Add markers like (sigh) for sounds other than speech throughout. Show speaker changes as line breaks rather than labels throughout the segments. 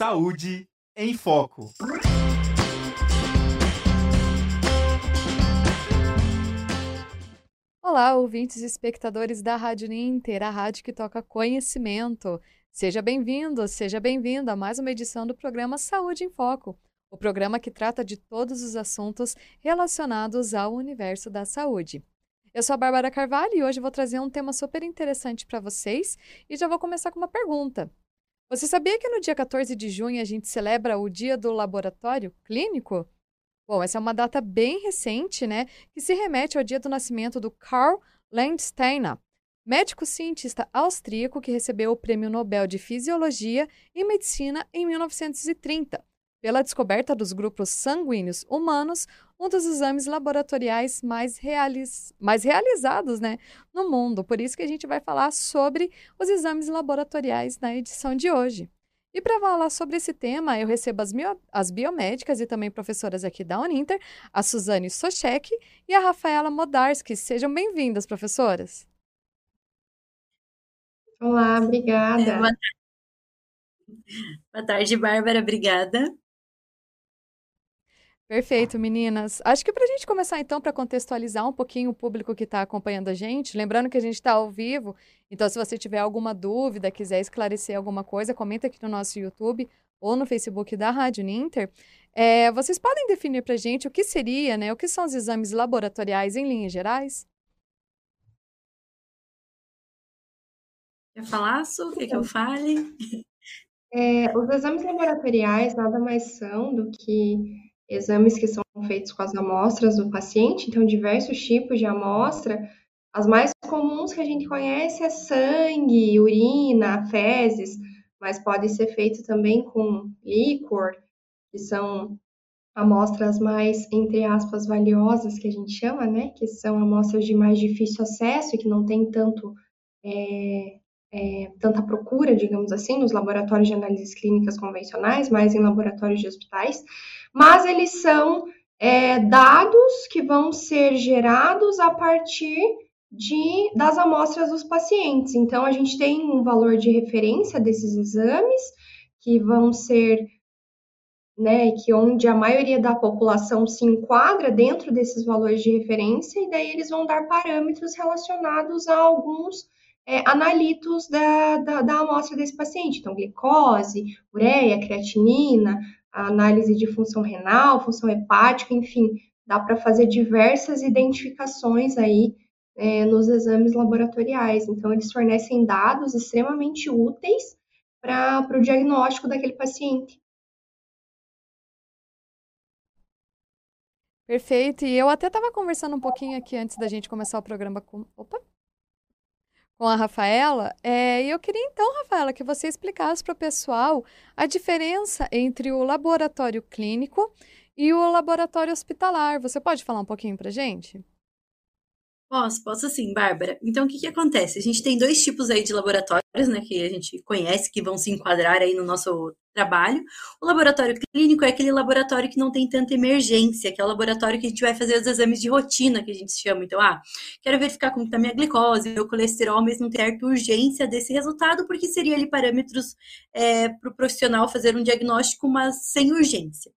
Saúde em Foco.
Olá, ouvintes e espectadores da Rádio Ninter, a rádio que toca conhecimento. Seja bem-vindo, seja bem-vinda a mais uma edição do programa Saúde em Foco, o programa que trata de todos os assuntos relacionados ao universo da saúde. Eu sou a Bárbara Carvalho e hoje vou trazer um tema super interessante para vocês e já vou começar com uma pergunta. Você sabia que no dia 14 de junho a gente celebra o Dia do Laboratório Clínico? Bom, essa é uma data bem recente, né, que se remete ao dia do nascimento do Karl Landsteiner, médico cientista austríaco que recebeu o Prêmio Nobel de Fisiologia e Medicina em 1930 pela descoberta dos grupos sanguíneos humanos, um dos exames laboratoriais mais, realis, mais realizados né, no mundo. Por isso que a gente vai falar sobre os exames laboratoriais na edição de hoje. E para falar sobre esse tema, eu recebo as, as, biomédicas e também professoras aqui da Uninter, a Suzane Sochek e a Rafaela Modarski. Sejam bem-vindas, professoras.
Olá, obrigada. É, boa,
tarde. boa tarde, Bárbara, obrigada.
Perfeito, meninas. Acho que para a gente começar então, para contextualizar um pouquinho o público que está acompanhando a gente, lembrando que a gente está ao vivo, então se você tiver alguma dúvida, quiser esclarecer alguma coisa, comenta aqui no nosso YouTube ou no Facebook da Rádio Ninter. É, vocês podem definir para a gente o que seria, né? O que são os exames laboratoriais em linhas gerais?
Quer falar, Su? Quer que eu fale?
É, os exames laboratoriais nada mais são do que exames que são feitos com as amostras do paciente, então diversos tipos de amostra. As mais comuns que a gente conhece é sangue, urina, fezes, mas pode ser feito também com líquor, que são amostras mais, entre aspas, valiosas, que a gente chama, né? Que são amostras de mais difícil acesso e que não tem tanto, é, é, tanta procura, digamos assim, nos laboratórios de análises clínicas convencionais, mas em laboratórios de hospitais mas eles são é, dados que vão ser gerados a partir de, das amostras dos pacientes. Então, a gente tem um valor de referência desses exames que vão ser, né, que onde a maioria da população se enquadra dentro desses valores de referência, e daí eles vão dar parâmetros relacionados a alguns é, analitos da, da, da amostra desse paciente. Então, glicose, ureia, creatinina, análise de função renal, função hepática, enfim, dá para fazer diversas identificações aí é, nos exames laboratoriais. Então, eles fornecem dados extremamente úteis para o diagnóstico daquele paciente.
Perfeito. E eu até estava conversando um pouquinho aqui antes da gente começar o programa com. Opa! Com a Rafaela. É, e eu queria então, Rafaela, que você explicasse para o pessoal a diferença entre o laboratório clínico e o laboratório hospitalar. Você pode falar um pouquinho para gente?
Posso, posso sim, Bárbara. Então, o que, que acontece? A gente tem dois tipos aí de laboratórios, né, que a gente conhece, que vão se enquadrar aí no nosso trabalho. O laboratório clínico é aquele laboratório que não tem tanta emergência, que é o laboratório que a gente vai fazer os exames de rotina, que a gente chama. Então, ah, quero verificar como está minha glicose, meu colesterol, mas não ter urgência desse resultado, porque seria ali parâmetros é, para o profissional fazer um diagnóstico, mas sem urgência.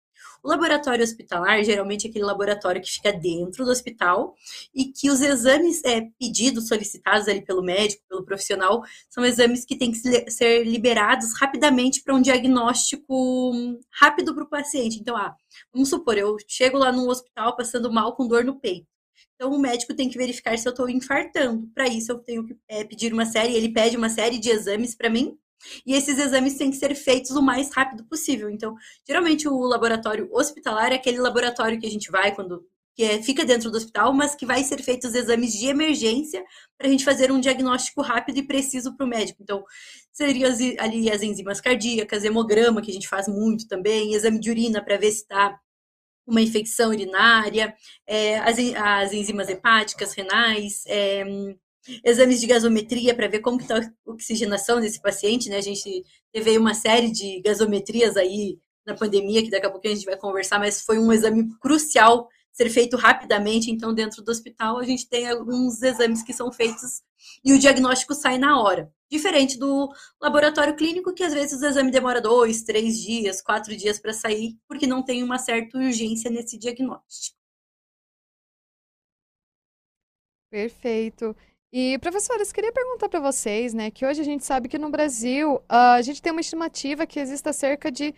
O laboratório hospitalar, geralmente, é aquele laboratório que fica dentro do hospital e que os exames é, pedidos, solicitados ali pelo médico, pelo profissional, são exames que têm que ser liberados rapidamente para um diagnóstico rápido para o paciente. Então, ah, vamos supor, eu chego lá no hospital passando mal com dor no peito. Então, o médico tem que verificar se eu estou infartando. Para isso, eu tenho que é, pedir uma série, ele pede uma série de exames para mim, e esses exames têm que ser feitos o mais rápido possível. Então, geralmente o laboratório hospitalar é aquele laboratório que a gente vai quando que é, fica dentro do hospital, mas que vai ser feitos os exames de emergência para a gente fazer um diagnóstico rápido e preciso para o médico. Então, seriam ali as enzimas cardíacas, hemograma, que a gente faz muito também, exame de urina para ver se está uma infecção urinária, é, as, as enzimas hepáticas, renais, é, exames de gasometria para ver como está a oxigenação desse paciente, né? A gente teve uma série de gasometrias aí na pandemia, que daqui a pouco a gente vai conversar, mas foi um exame crucial ser feito rapidamente. Então, dentro do hospital, a gente tem alguns exames que são feitos e o diagnóstico sai na hora. Diferente do laboratório clínico, que às vezes o exame demora dois, três dias, quatro dias para sair, porque não tem uma certa urgência nesse diagnóstico.
Perfeito. E, professores, queria perguntar para vocês, né, que hoje a gente sabe que no Brasil a gente tem uma estimativa que exista cerca de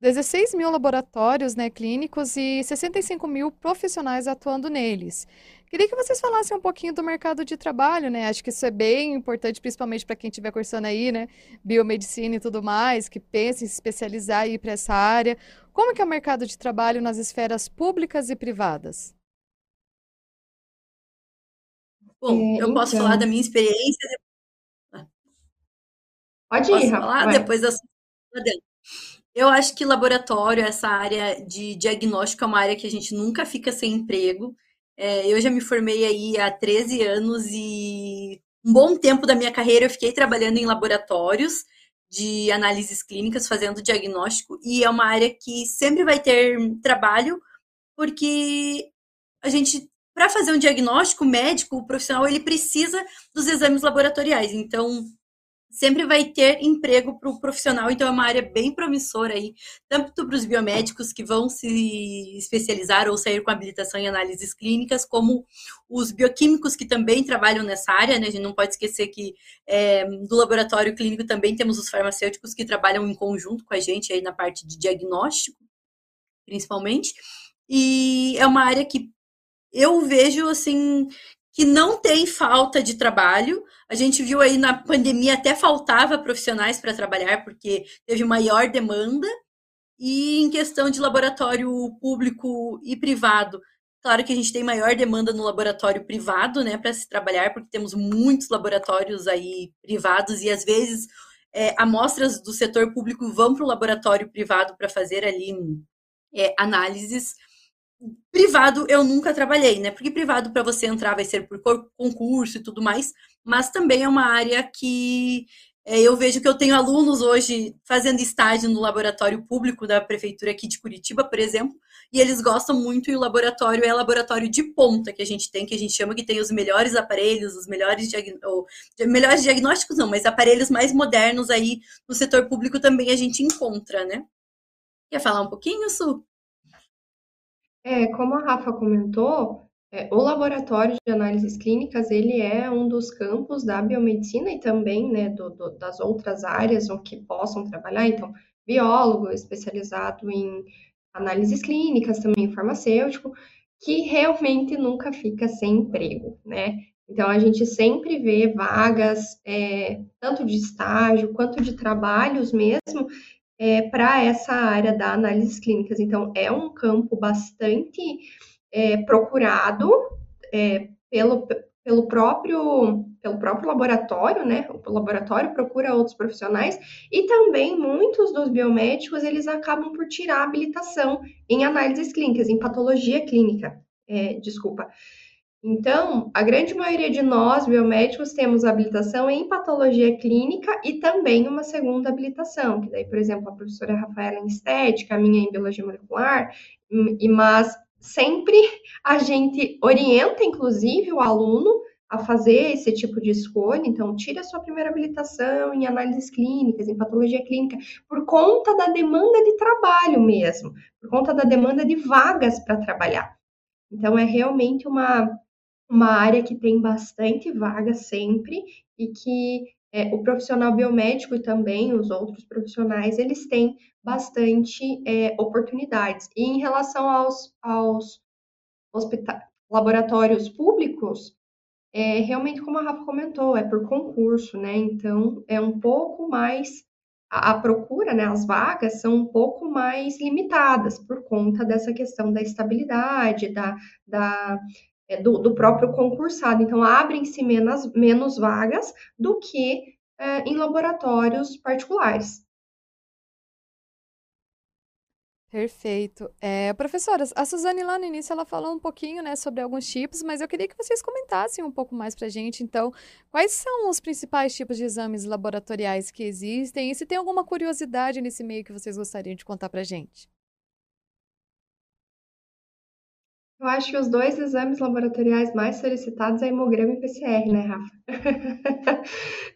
16 mil laboratórios né, clínicos e 65 mil profissionais atuando neles. Queria que vocês falassem um pouquinho do mercado de trabalho, né? Acho que isso é bem importante, principalmente para quem estiver cursando aí, né? Biomedicina e tudo mais, que pensa em se especializar e ir para essa área. Como que é o mercado de trabalho nas esferas públicas e privadas?
Bom, é, eu posso falar então. da minha experiência.
Pode ir, Rafa.
falar depois da eu acho que laboratório, essa área de diagnóstico, é uma área que a gente nunca fica sem emprego. É, eu já me formei aí há 13 anos e um bom tempo da minha carreira eu fiquei trabalhando em laboratórios de análises clínicas, fazendo diagnóstico, e é uma área que sempre vai ter trabalho, porque a gente para fazer um diagnóstico médico, o profissional ele precisa dos exames laboratoriais. Então, sempre vai ter emprego para o profissional, então é uma área bem promissora aí, tanto para os biomédicos que vão se especializar ou sair com habilitação em análises clínicas, como os bioquímicos que também trabalham nessa área, né? A gente não pode esquecer que é, do laboratório clínico também temos os farmacêuticos que trabalham em conjunto com a gente aí na parte de diagnóstico, principalmente. E é uma área que eu vejo assim que não tem falta de trabalho. A gente viu aí na pandemia até faltava profissionais para trabalhar porque teve maior demanda. E em questão de laboratório público e privado, claro que a gente tem maior demanda no laboratório privado, né, para se trabalhar, porque temos muitos laboratórios aí privados e às vezes é, amostras do setor público vão para o laboratório privado para fazer ali é, análises Privado eu nunca trabalhei, né? Porque privado para você entrar vai ser por concurso e tudo mais, mas também é uma área que é, eu vejo que eu tenho alunos hoje fazendo estágio no laboratório público da prefeitura aqui de Curitiba, por exemplo, e eles gostam muito e o laboratório é laboratório de ponta que a gente tem, que a gente chama que tem os melhores aparelhos, os melhores, diag... ou, melhores diagnósticos não, mas aparelhos mais modernos aí no setor público também a gente encontra, né? Quer falar um pouquinho, Su?
É, como a Rafa comentou, é, o laboratório de análises clínicas, ele é um dos campos da biomedicina e também, né, do, do, das outras áreas que possam trabalhar, então, biólogo especializado em análises clínicas, também farmacêutico, que realmente nunca fica sem emprego, né? Então, a gente sempre vê vagas, é, tanto de estágio quanto de trabalhos mesmo, é, para essa área da análise clínicas. Então, é um campo bastante é, procurado é, pelo, pelo, próprio, pelo próprio laboratório, né? O laboratório procura outros profissionais e também muitos dos biomédicos eles acabam por tirar a habilitação em análises clínicas, em patologia clínica. É, desculpa. Então, a grande maioria de nós, biomédicos, temos habilitação em patologia clínica e também uma segunda habilitação, que daí, por exemplo, a professora Rafaela em estética, a minha em biologia molecular, e mas sempre a gente orienta, inclusive, o aluno a fazer esse tipo de escolha, então tira a sua primeira habilitação em análises clínicas, em patologia clínica, por conta da demanda de trabalho mesmo, por conta da demanda de vagas para trabalhar. Então é realmente uma uma área que tem bastante vaga sempre e que é, o profissional biomédico e também os outros profissionais, eles têm bastante é, oportunidades. E em relação aos, aos laboratórios públicos, é, realmente, como a Rafa comentou, é por concurso, né? Então, é um pouco mais. A, procura, né? As vagas são um pouco mais limitadas por conta dessa questão da estabilidade, da, da é, do, do, próprio concursado. Então, abrem-se menos, menos vagas do que é, em laboratórios particulares.
Perfeito. É, professoras, a Suzane lá no início ela falou um pouquinho né, sobre alguns tipos, mas eu queria que vocês comentassem um pouco mais para a gente. Então, quais são os principais tipos de exames laboratoriais que existem e se tem alguma curiosidade nesse meio que vocês gostariam de contar para a gente?
Eu acho que os dois exames laboratoriais mais solicitados é hemograma e PCR, né, Rafa? (laughs)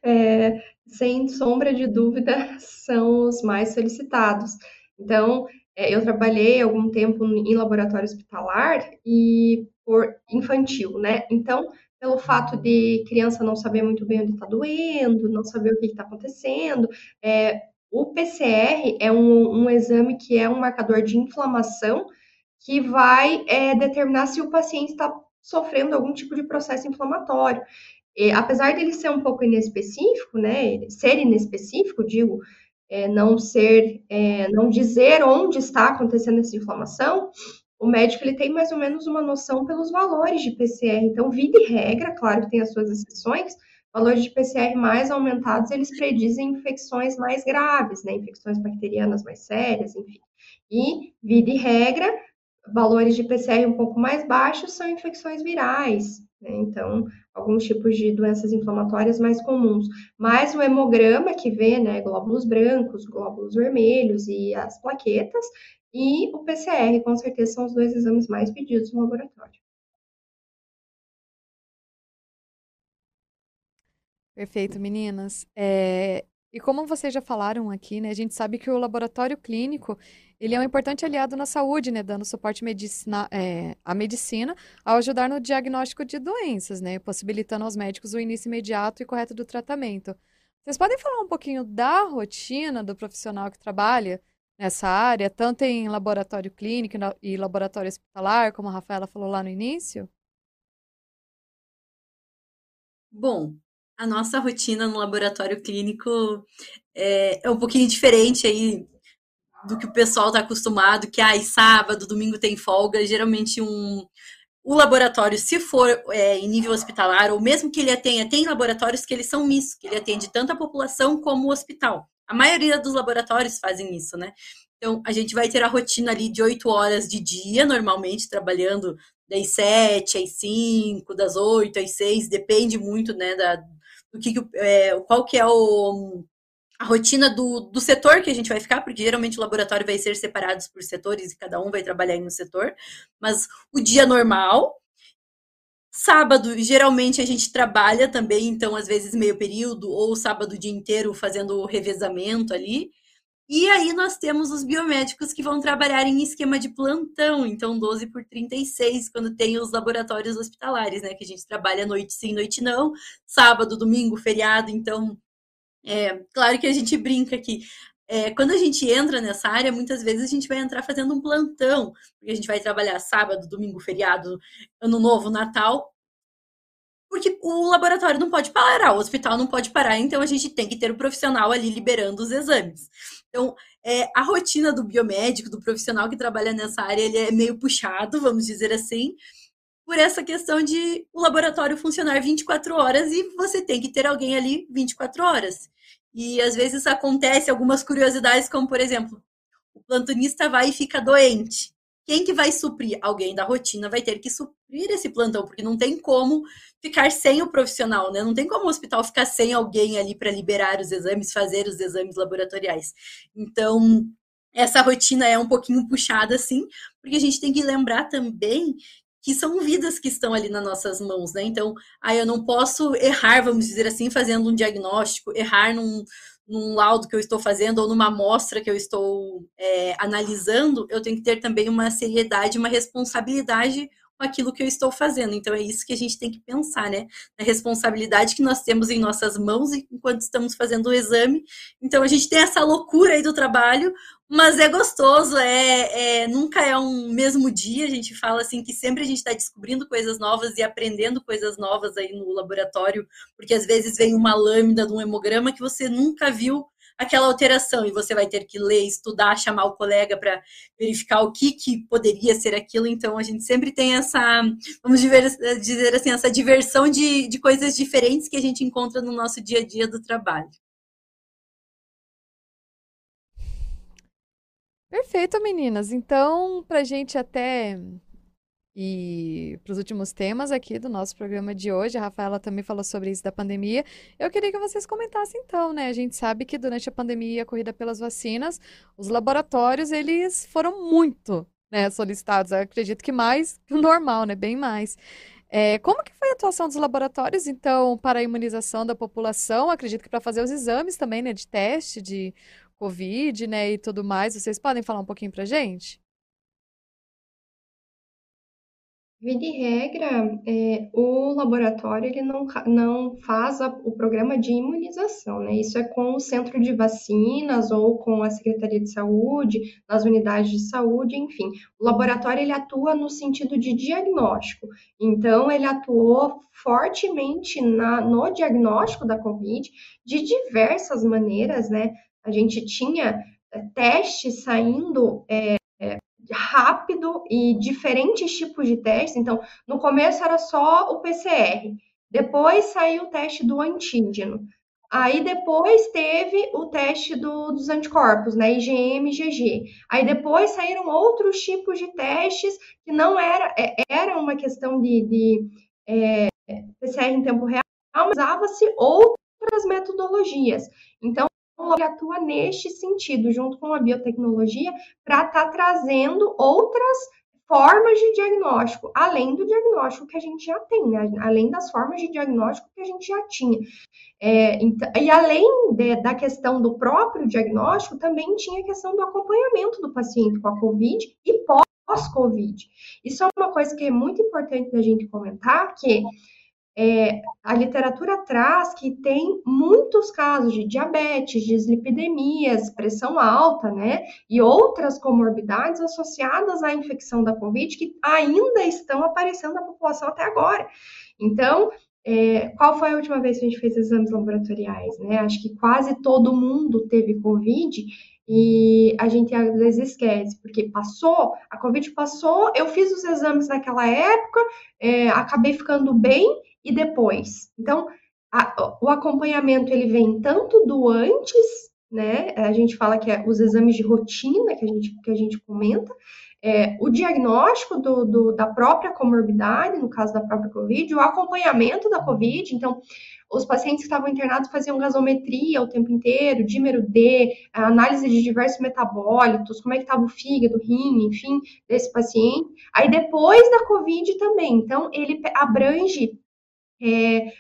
é, sem sombra de dúvida, são os mais solicitados. Então, é, eu trabalhei algum tempo em laboratório hospitalar e por infantil, né? Então, pelo fato de criança não saber muito bem onde está doendo, não saber o que está acontecendo, é, o PCR é um, um exame que é um marcador de inflamação que vai é, determinar se o paciente está sofrendo algum tipo de processo inflamatório. E, apesar dele ser um pouco inespecífico, né, ser inespecífico, digo, é, não ser, é, não dizer onde está acontecendo essa inflamação, o médico ele tem mais ou menos uma noção pelos valores de PCR. Então, vida e regra, claro que tem as suas exceções, valores de PCR mais aumentados, eles predizem infecções mais graves, né, infecções bacterianas mais sérias, enfim. E vida e regra, valores de PCR um pouco mais baixos são infecções virais, né? Então, alguns tipos de doenças inflamatórias mais comuns. Mas o hemograma que vê, né, glóbulos brancos, glóbulos vermelhos e as plaquetas, e o PCR, com certeza, são os dois exames mais pedidos no laboratório.
Perfeito, meninas. É, e como vocês já falaram aqui, né, a gente sabe que o laboratório clínico ele é um importante aliado na saúde, né, dando suporte medicina, é, à medicina ao ajudar no diagnóstico de doenças, né, possibilitando aos médicos o início imediato e correto do tratamento. Vocês podem falar um pouquinho da rotina do profissional que trabalha nessa área, tanto em laboratório clínico e laboratório hospitalar, como a Rafaela falou lá no início?
Bom, a nossa rotina no laboratório clínico é, é um pouquinho diferente aí do que o pessoal está acostumado, que ai, sábado, domingo tem folga, geralmente um o laboratório, se for é, em nível hospitalar, ou mesmo que ele atenda, tem laboratórios que eles são mistos, que ele atende tanto a população como o hospital. A maioria dos laboratórios fazem isso, né? Então, a gente vai ter a rotina ali de oito horas de dia, normalmente, trabalhando das sete às cinco, das oito às seis, depende muito, né, da, do que, é, qual que é o, a rotina do, do setor que a gente vai ficar, porque geralmente o laboratório vai ser separado por setores e cada um vai trabalhar em um setor, mas o dia normal. Sábado, geralmente a gente trabalha também, então às vezes meio período, ou sábado o dia inteiro fazendo o revezamento ali. E aí nós temos os biomédicos que vão trabalhar em esquema de plantão, então 12 por 36, quando tem os laboratórios hospitalares, né? Que a gente trabalha noite sim, noite não, sábado, domingo, feriado, então é claro que a gente brinca aqui. É, quando a gente entra nessa área, muitas vezes a gente vai entrar fazendo um plantão, porque a gente vai trabalhar sábado, domingo, feriado, ano novo, Natal, porque o laboratório não pode parar, o hospital não pode parar, então a gente tem que ter o profissional ali liberando os exames. Então, é, a rotina do biomédico, do profissional que trabalha nessa área, ele é meio puxado, vamos dizer assim, por essa questão de o laboratório funcionar 24 horas e você tem que ter alguém ali 24 horas. E às vezes acontece algumas curiosidades, como por exemplo, o plantonista vai e fica doente quem que vai suprir? Alguém da rotina vai ter que suprir esse plantão, porque não tem como ficar sem o profissional, né? Não tem como o hospital ficar sem alguém ali para liberar os exames, fazer os exames laboratoriais. Então, essa rotina é um pouquinho puxada, sim, porque a gente tem que lembrar também que são vidas que estão ali nas nossas mãos, né? Então, aí eu não posso errar, vamos dizer assim, fazendo um diagnóstico, errar num, num laudo que eu estou fazendo ou numa amostra que eu estou é, analisando, eu tenho que ter também uma seriedade, uma responsabilidade com aquilo que eu estou fazendo. Então é isso que a gente tem que pensar, né? Na responsabilidade que nós temos em nossas mãos enquanto estamos fazendo o exame. Então a gente tem essa loucura aí do trabalho, mas é gostoso, é, é, nunca é um mesmo dia. A gente fala assim que sempre a gente está descobrindo coisas novas e aprendendo coisas novas aí no laboratório, porque às vezes vem uma lâmina de um hemograma que você nunca viu aquela alteração e você vai ter que ler, estudar, chamar o colega para verificar o que, que poderia ser aquilo. Então a gente sempre tem essa, vamos dizer assim, essa diversão de, de coisas diferentes que a gente encontra no nosso dia a dia do trabalho.
Perfeito, meninas. Então, para a gente até e para os últimos temas aqui do nosso programa de hoje, a Rafaela também falou sobre isso da pandemia. Eu queria que vocês comentassem então, né? A gente sabe que durante a pandemia, a corrida pelas vacinas, os laboratórios eles foram muito né, solicitados. Eu acredito que mais que o normal, né? Bem mais. É, como que foi a atuação dos laboratórios, então, para a imunização da população? Acredito que para fazer os exames também, né, de teste de Covid, né, e tudo mais. Vocês podem falar um pouquinho para gente?
Via de regra, é, o laboratório ele não, não faz a, o programa de imunização, né? Isso é com o centro de vacinas ou com a Secretaria de Saúde, nas unidades de saúde, enfim. O laboratório ele atua no sentido de diagnóstico. Então, ele atuou fortemente na, no diagnóstico da Covid de diversas maneiras, né? A gente tinha é, testes saindo é, rápido e diferentes tipos de testes. Então, no começo era só o PCR, depois saiu o teste do antígeno. Aí depois teve o teste do, dos anticorpos, né, IgM, IgG. Aí depois saíram outros tipos de testes que não era, era uma questão de, de é, PCR em tempo real, mas usava-se outras metodologias. Então, atua neste sentido, junto com a biotecnologia, para estar tá trazendo outras formas de diagnóstico, além do diagnóstico que a gente já tem, né? além das formas de diagnóstico que a gente já tinha. É, então, e além de, da questão do próprio diagnóstico, também tinha a questão do acompanhamento do paciente com a COVID e pós-COVID. Isso é uma coisa que é muito importante da gente comentar, que é, a literatura traz que tem muitos casos de diabetes, dislipidemias, pressão alta, né? E outras comorbidades associadas à infecção da Covid que ainda estão aparecendo na população até agora. Então, é, qual foi a última vez que a gente fez exames laboratoriais, né? Acho que quase todo mundo teve Covid e a gente às vezes esquece, porque passou, a Covid passou, eu fiz os exames naquela época, é, acabei ficando bem e depois. Então, a, o acompanhamento ele vem tanto do antes, né? A gente fala que é os exames de rotina que a gente, que a gente comenta, é, o diagnóstico do, do, da própria comorbidade, no caso da própria Covid, o acompanhamento da Covid. Então, os pacientes que estavam internados faziam gasometria o tempo inteiro, dímero D, análise de diversos metabólitos, como é que estava o fígado, o rim, enfim, desse paciente. Aí depois da Covid também, então ele abrange é,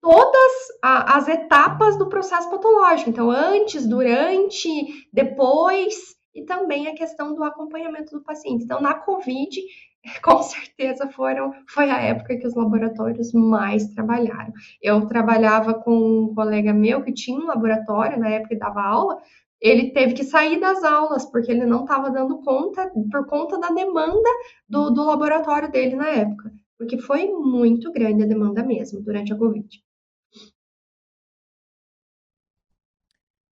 todas a, as etapas do processo patológico. Então, antes, durante, depois, e também a questão do acompanhamento do paciente. Então, na COVID, (laughs) com certeza foram, foi a época que os laboratórios mais trabalharam. Eu trabalhava com um colega meu que tinha um laboratório na época e dava aula, ele teve que sair das aulas, porque ele não estava dando conta, por conta da demanda do, do laboratório dele na época porque foi muito grande a demanda mesmo durante a Covid.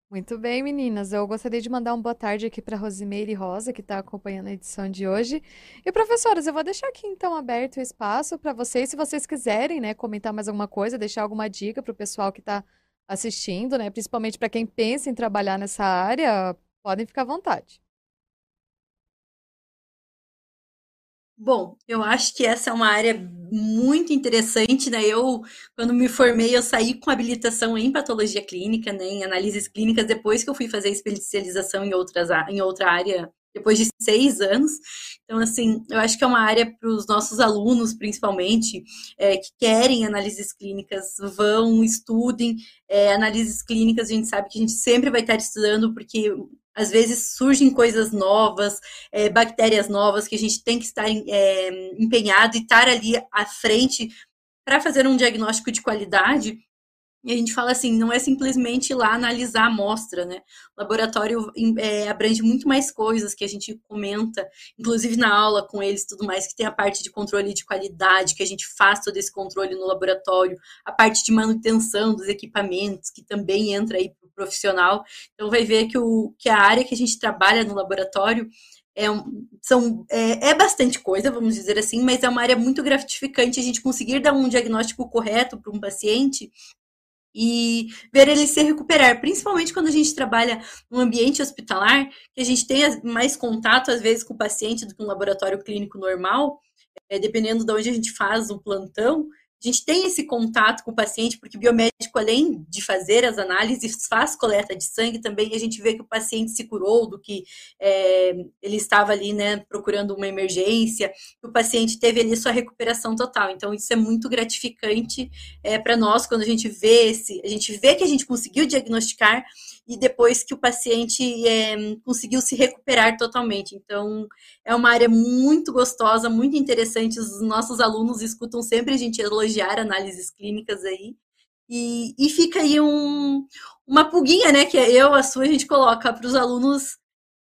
Muito bem, meninas. Eu gostaria de mandar uma boa tarde aqui para Rosimeire Rosa, que está acompanhando a edição de hoje. E, professoras, eu vou deixar aqui então aberto o espaço para vocês, se vocês quiserem, né, comentar mais alguma coisa, deixar alguma dica para o pessoal que está assistindo, né, principalmente para quem pensa em trabalhar nessa área, podem ficar à vontade.
Bom, eu acho que essa é uma área muito interessante, né? Eu, quando me formei, eu saí com habilitação em patologia clínica, né? Em análises clínicas, depois que eu fui fazer especialização em, outras, em outra área, depois de seis anos. Então, assim, eu acho que é uma área para os nossos alunos, principalmente, é, que querem análises clínicas, vão, estudem. É, análises clínicas, a gente sabe que a gente sempre vai estar estudando, porque às vezes surgem coisas novas, é, bactérias novas, que a gente tem que estar é, empenhado e estar ali à frente para fazer um diagnóstico de qualidade. E a gente fala assim, não é simplesmente lá analisar a amostra, né? O laboratório é, abrange muito mais coisas que a gente comenta, inclusive na aula com eles tudo mais, que tem a parte de controle de qualidade, que a gente faz todo esse controle no laboratório, a parte de manutenção dos equipamentos, que também entra aí profissional. Então, vai ver que, o, que a área que a gente trabalha no laboratório é, são, é, é, bastante coisa, vamos dizer assim, mas é uma área muito gratificante a gente conseguir dar um diagnóstico correto para um paciente e ver ele se recuperar, principalmente quando a gente trabalha no ambiente hospitalar, que a gente tem mais contato, às vezes, com o paciente do que um laboratório clínico normal, é, dependendo de onde a gente faz o plantão, gente tem esse contato com o paciente, porque biomédico, além de fazer as análises, faz coleta de sangue também, e a gente vê que o paciente se curou do que é, ele estava ali, né, procurando uma emergência, o paciente teve ali sua recuperação total. Então, isso é muito gratificante é, para nós quando a gente vê esse, a gente vê que a gente conseguiu diagnosticar e depois que o paciente é, conseguiu se recuperar totalmente. Então, é uma área muito gostosa, muito interessante. Os nossos alunos escutam sempre a gente elogiar análises clínicas aí. E, e fica aí um, uma pulguinha, né? Que é eu, a sua, a gente coloca para os alunos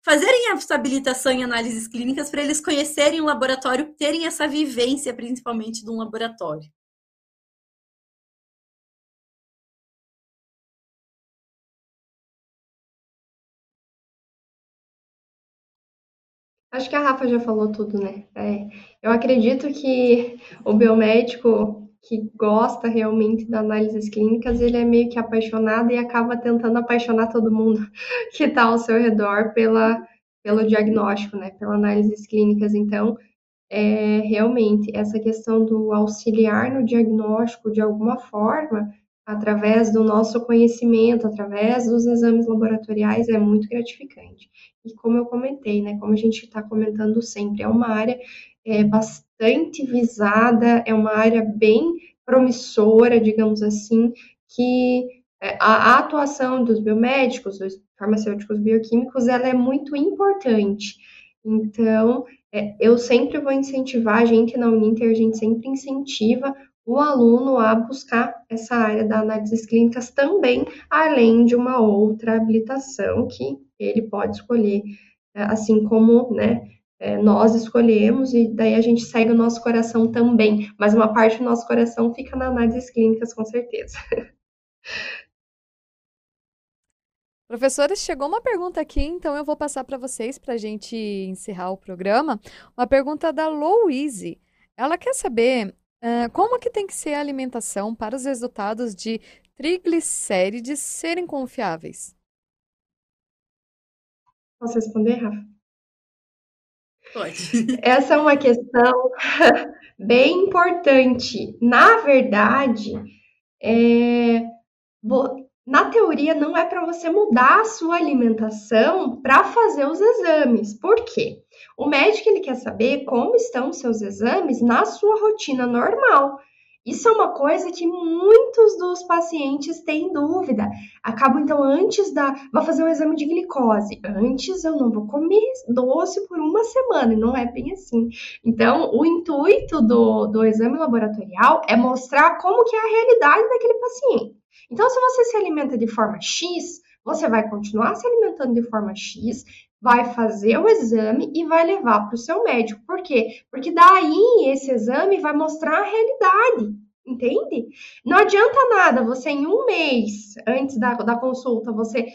fazerem a habilitação em análises clínicas para eles conhecerem o laboratório, terem essa vivência, principalmente, de um laboratório.
Acho que a Rafa já falou tudo, né? É, eu acredito que o biomédico que gosta realmente das análises clínicas, ele é meio que apaixonado e acaba tentando apaixonar todo mundo (laughs) que está ao seu redor pela, pelo diagnóstico, né? Pelas análises clínicas. Então, é, realmente, essa questão do auxiliar no diagnóstico de alguma forma, através do nosso conhecimento, através dos exames laboratoriais, é muito gratificante. E como eu comentei, né, como a gente está comentando sempre, é uma área é, bastante visada, é uma área bem promissora, digamos assim, que é, a, atuação dos biomédicos, dos farmacêuticos bioquímicos, ela é muito importante. Então, é, eu sempre vou incentivar, a gente na Uninter, a gente sempre incentiva o aluno a buscar essa área da análises clínicas também, além de uma outra habilitação que ele pode escolher, é, assim como, né, é, nós escolhemos e daí a gente segue o nosso coração também, mas uma parte do nosso coração fica na análises clínicas, com certeza.
Professores, chegou uma pergunta aqui, então eu vou passar para vocês para a gente encerrar o programa. Uma pergunta da Louise. Ela quer saber Uh, como que tem que ser a alimentação para os resultados de triglicérides serem confiáveis?
Posso responder, Rafa?
Pode. (laughs)
Essa é uma questão (laughs) bem importante. Na verdade, é, na teoria, não é para você mudar a sua alimentação para fazer os exames. Por quê? O médico ele quer saber como estão os seus exames na sua rotina normal. Isso é uma coisa que muitos dos pacientes têm dúvida. Acabam, então, antes da. Vai fazer um exame de glicose. Antes eu não vou comer doce por uma semana, e não é bem assim. Então, o intuito do, do exame laboratorial é mostrar como que é a realidade daquele paciente. Então, se você se alimenta de forma X, você vai continuar se alimentando de forma X, vai fazer o exame e vai levar para o seu médico. Por quê? Porque daí esse exame vai mostrar a realidade. Entende? Não adianta nada você, em um mês antes da, da consulta, você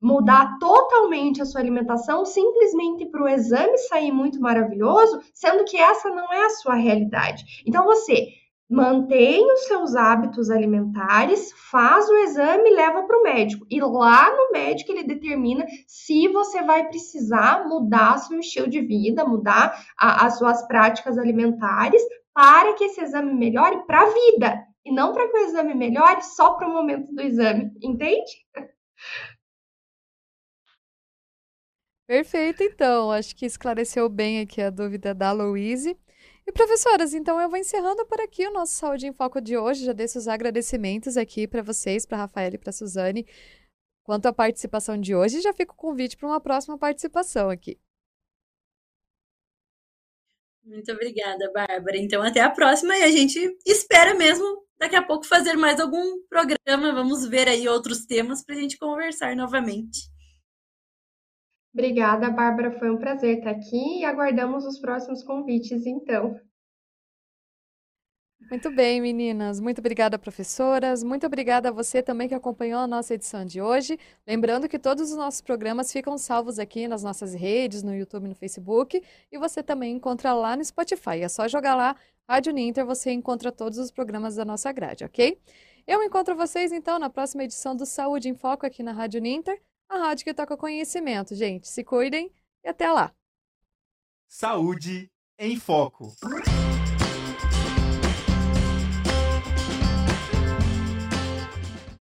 mudar totalmente a sua alimentação simplesmente para o exame sair muito maravilhoso, sendo que essa não é a sua realidade. Então você mantém os seus hábitos alimentares, faz o exame e leva para o médico. E lá no médico ele determina se você vai precisar mudar seu estilo de vida, mudar a, as suas práticas alimentares para que esse exame melhore para a vida. E não para que o exame melhore só para o momento do exame, entende?
Perfeito, então. Acho que esclareceu bem aqui a dúvida da Louise. E professoras, então eu vou encerrando por aqui o nosso Saúde em Foco de hoje. Já deixo os agradecimentos aqui para vocês, para Rafael e para Suzane, quanto à participação de hoje. Já fica o convite para uma próxima participação aqui.
Muito obrigada, Bárbara. Então, até a próxima e a gente espera mesmo daqui a pouco fazer mais algum programa. Vamos ver aí outros temas para a gente conversar novamente.
Obrigada, Bárbara. Foi um prazer estar aqui e aguardamos os próximos convites, então.
Muito bem, meninas. Muito obrigada, professoras. Muito obrigada a você também que acompanhou a nossa edição de hoje. Lembrando que todos os nossos programas ficam salvos aqui nas nossas redes, no YouTube e no Facebook. E você também encontra lá no Spotify. É só jogar lá Rádio Ninter, você encontra todos os programas da nossa grade, ok? Eu encontro vocês, então, na próxima edição do Saúde em Foco aqui na Rádio Ninter a rádio que toca conhecimento, gente. Se cuidem e até lá.
Saúde em Foco.